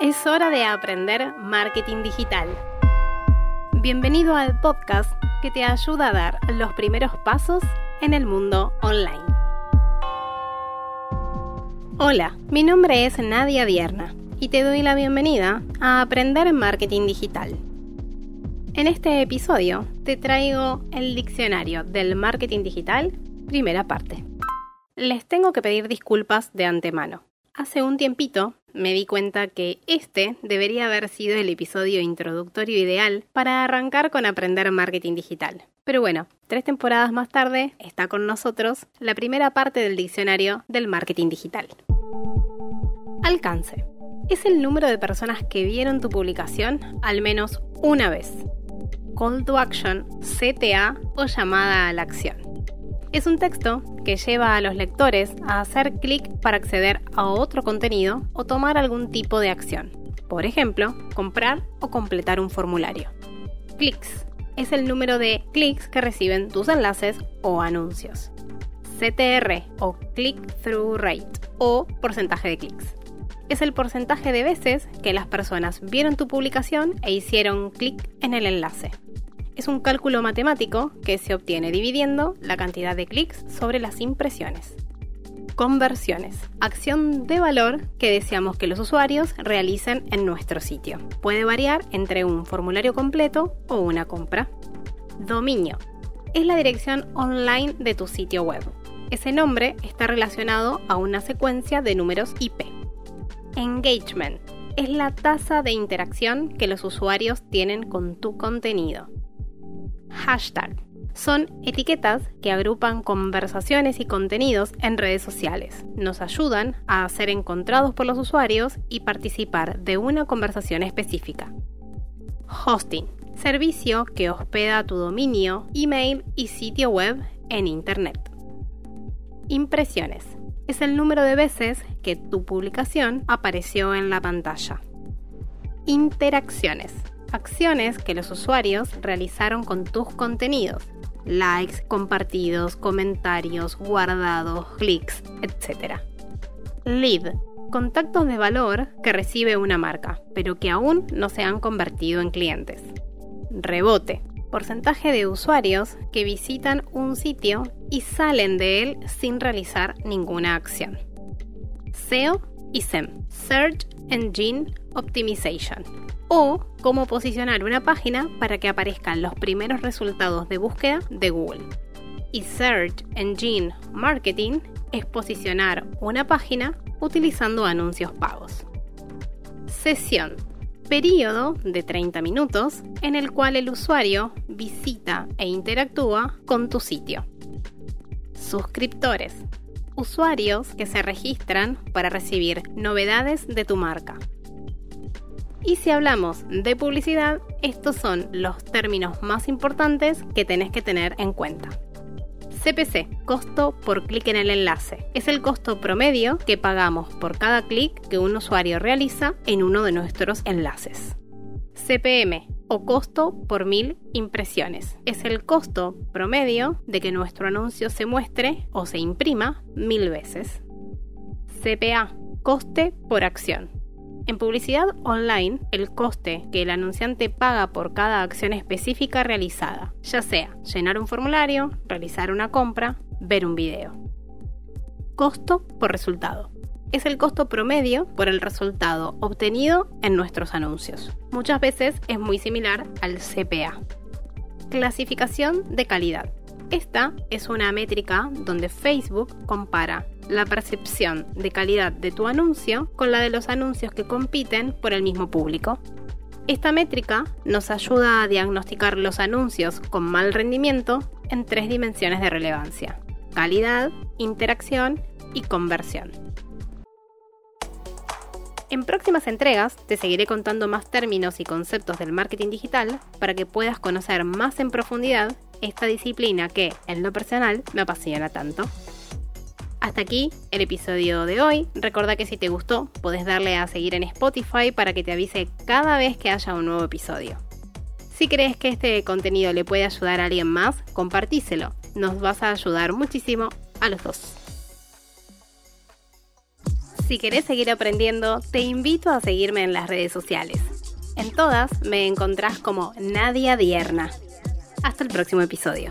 Es hora de aprender marketing digital. Bienvenido al podcast que te ayuda a dar los primeros pasos en el mundo online. Hola, mi nombre es Nadia Dierna y te doy la bienvenida a Aprender Marketing Digital. En este episodio te traigo el diccionario del marketing digital, primera parte. Les tengo que pedir disculpas de antemano. Hace un tiempito me di cuenta que este debería haber sido el episodio introductorio ideal para arrancar con aprender marketing digital. Pero bueno, tres temporadas más tarde está con nosotros la primera parte del diccionario del marketing digital. Alcance. Es el número de personas que vieron tu publicación al menos una vez. Call to Action, CTA o llamada a la acción. Es un texto que lleva a los lectores a hacer clic para acceder a otro contenido o tomar algún tipo de acción. Por ejemplo, comprar o completar un formulario. Clics es el número de clics que reciben tus enlaces o anuncios. CTR o Click-Through Rate o porcentaje de clics. Es el porcentaje de veces que las personas vieron tu publicación e hicieron clic en el enlace es un cálculo matemático que se obtiene dividiendo la cantidad de clics sobre las impresiones. Conversiones. Acción de valor que deseamos que los usuarios realicen en nuestro sitio. Puede variar entre un formulario completo o una compra. Dominio. Es la dirección online de tu sitio web. Ese nombre está relacionado a una secuencia de números IP. Engagement. Es la tasa de interacción que los usuarios tienen con tu contenido hashtag. Son etiquetas que agrupan conversaciones y contenidos en redes sociales. Nos ayudan a ser encontrados por los usuarios y participar de una conversación específica. Hosting. Servicio que hospeda tu dominio, email y sitio web en Internet. Impresiones. Es el número de veces que tu publicación apareció en la pantalla. Interacciones acciones que los usuarios realizaron con tus contenidos. Likes, compartidos, comentarios, guardados, clics, etc. Lead. Contactos de valor que recibe una marca, pero que aún no se han convertido en clientes. Rebote. Porcentaje de usuarios que visitan un sitio y salen de él sin realizar ninguna acción. SEO y SEM. Search Engine Optimization o cómo posicionar una página para que aparezcan los primeros resultados de búsqueda de Google. Y Search Engine Marketing es posicionar una página utilizando anuncios pagos. Sesión. Período de 30 minutos en el cual el usuario visita e interactúa con tu sitio. Suscriptores. Usuarios que se registran para recibir novedades de tu marca. Y si hablamos de publicidad, estos son los términos más importantes que tenés que tener en cuenta. CPC, costo por clic en el enlace. Es el costo promedio que pagamos por cada clic que un usuario realiza en uno de nuestros enlaces. CPM o costo por mil impresiones. Es el costo promedio de que nuestro anuncio se muestre o se imprima mil veces. CPA, coste por acción. En publicidad online, el coste que el anunciante paga por cada acción específica realizada, ya sea llenar un formulario, realizar una compra, ver un video. Costo por resultado. Es el costo promedio por el resultado obtenido en nuestros anuncios. Muchas veces es muy similar al CPA. Clasificación de calidad. Esta es una métrica donde Facebook compara la percepción de calidad de tu anuncio con la de los anuncios que compiten por el mismo público. Esta métrica nos ayuda a diagnosticar los anuncios con mal rendimiento en tres dimensiones de relevancia. Calidad, interacción y conversión. En próximas entregas te seguiré contando más términos y conceptos del marketing digital para que puedas conocer más en profundidad esta disciplina que, en lo personal, me apasiona tanto. Hasta aquí el episodio de hoy. Recuerda que si te gustó, puedes darle a seguir en Spotify para que te avise cada vez que haya un nuevo episodio. Si crees que este contenido le puede ayudar a alguien más, compartíselo. Nos vas a ayudar muchísimo a los dos. Si querés seguir aprendiendo, te invito a seguirme en las redes sociales. En todas me encontrás como Nadia Dierna. Hasta el próximo episodio.